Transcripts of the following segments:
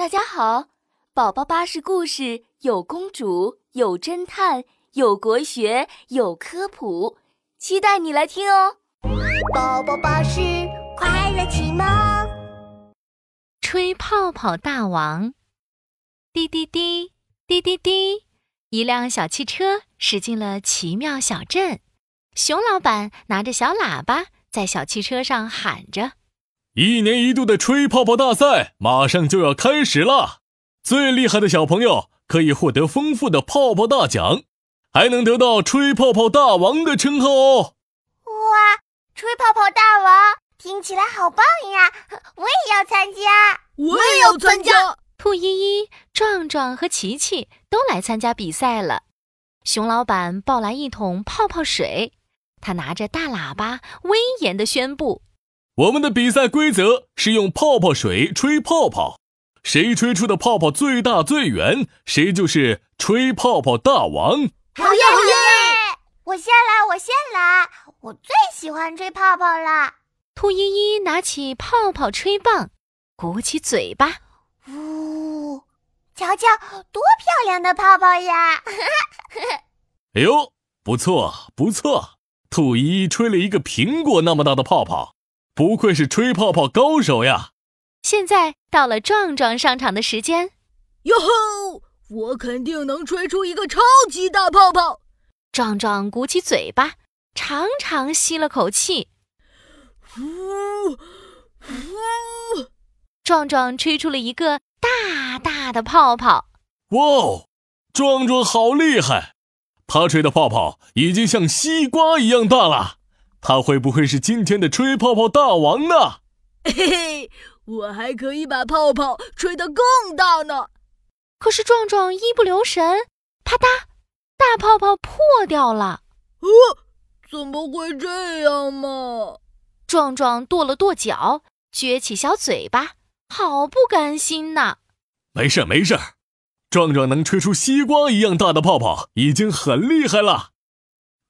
大家好，宝宝巴士故事有公主，有侦探，有国学，有科普，期待你来听哦。宝宝巴士快乐启蒙，吹泡泡大王，滴滴滴，滴滴滴，一辆小汽车驶进了奇妙小镇。熊老板拿着小喇叭在小汽车上喊着。一年一度的吹泡泡大赛马上就要开始了，最厉害的小朋友可以获得丰富的泡泡大奖，还能得到吹泡泡大王的称号哦！哇，吹泡泡大王听起来好棒呀！我也要参加，我也要参加。兔依依、壮壮和琪琪都来参加比赛了。熊老板抱来一桶泡泡水，他拿着大喇叭，威严地宣布。我们的比赛规则是用泡泡水吹泡泡，谁吹出的泡泡最大最圆，谁就是吹泡泡大王。好耶好耶！我先来，我先来，我最喜欢吹泡泡了。兔依依拿起泡泡吹棒，鼓起嘴巴，呜，瞧瞧，多漂亮的泡泡呀！哎呦，不错不错，兔依依吹了一个苹果那么大的泡泡。不愧是吹泡泡高手呀！现在到了壮壮上场的时间。哟吼！我肯定能吹出一个超级大泡泡。壮壮鼓起嘴巴，长长吸了口气。呜呜！壮壮吹出了一个大大的泡泡。哇哦！壮壮好厉害！他吹的泡泡已经像西瓜一样大了。他会不会是今天的吹泡泡大王呢？嘿嘿，我还可以把泡泡吹得更大呢。可是壮壮一不留神，啪嗒，大泡泡破掉了。哦，怎么会这样嘛？壮壮跺了跺脚，撅起小嘴巴，好不甘心呐。没事没事，壮壮能吹出西瓜一样大的泡泡，已经很厉害了。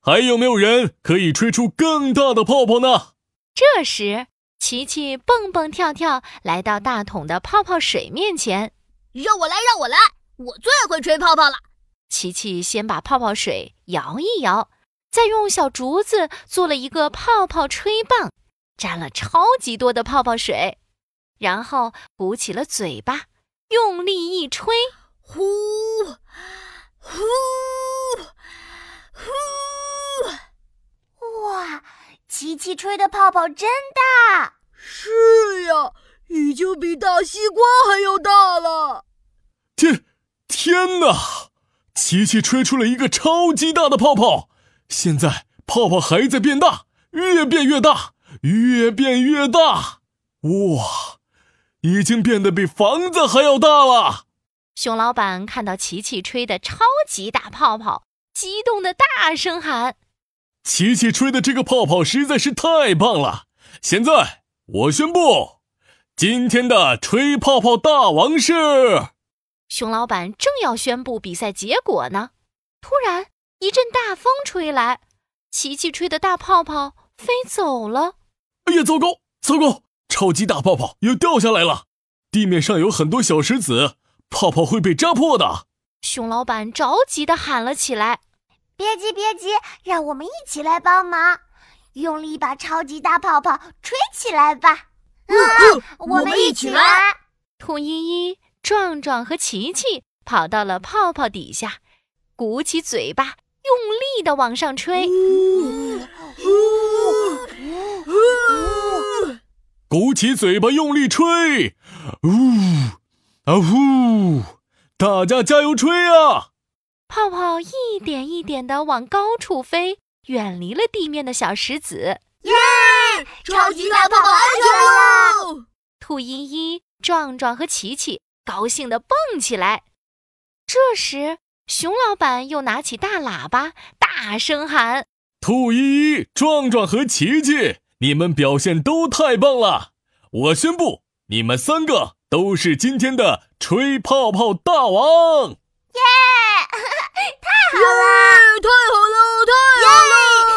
还有没有人可以吹出更大的泡泡呢？这时，琪琪蹦蹦跳跳来到大桶的泡泡水面前，让我来，让我来，我最会吹泡泡了。琪琪先把泡泡水摇一摇，再用小竹子做了一个泡泡吹棒，沾了超级多的泡泡水，然后鼓起了嘴巴，用力一吹，呼，呼。琪琪吹的泡泡真大，是呀，已经比大西瓜还要大了。天，天哪！琪琪吹出了一个超级大的泡泡，现在泡泡还在变大，越变越大，越变越大。哇，已经变得比房子还要大了。熊老板看到琪琪吹的超级大泡泡，激动的大声喊。琪琪吹的这个泡泡实在是太棒了！现在我宣布，今天的吹泡泡大王是……熊老板正要宣布比赛结果呢，突然一阵大风吹来，琪琪吹的大泡泡飞走了。哎呀，糟糕，糟糕！超级大泡泡又掉下来了，地面上有很多小石子，泡泡会被扎破的。熊老板着急地喊了起来。别急，别急，让我们一起来帮忙，用力把超级大泡泡吹起来吧！啊，我们一起来！兔依依、壮壮和琪琪跑到了泡泡底下，鼓起嘴巴，用力的往上吹。鼓起嘴巴，用力吹！呜啊呼！大家加油吹啊！泡泡一点一点地往高处飞，远离了地面的小石子。耶！超级大泡泡安全了！兔依依、壮壮和琪琪高兴地蹦起来。这时，熊老板又拿起大喇叭，大声喊：“兔依依、壮壮和琪琪，你们表现都太棒了！我宣布，你们三个都是今天的吹泡泡大王！”耶！太好了！太好了！太好了！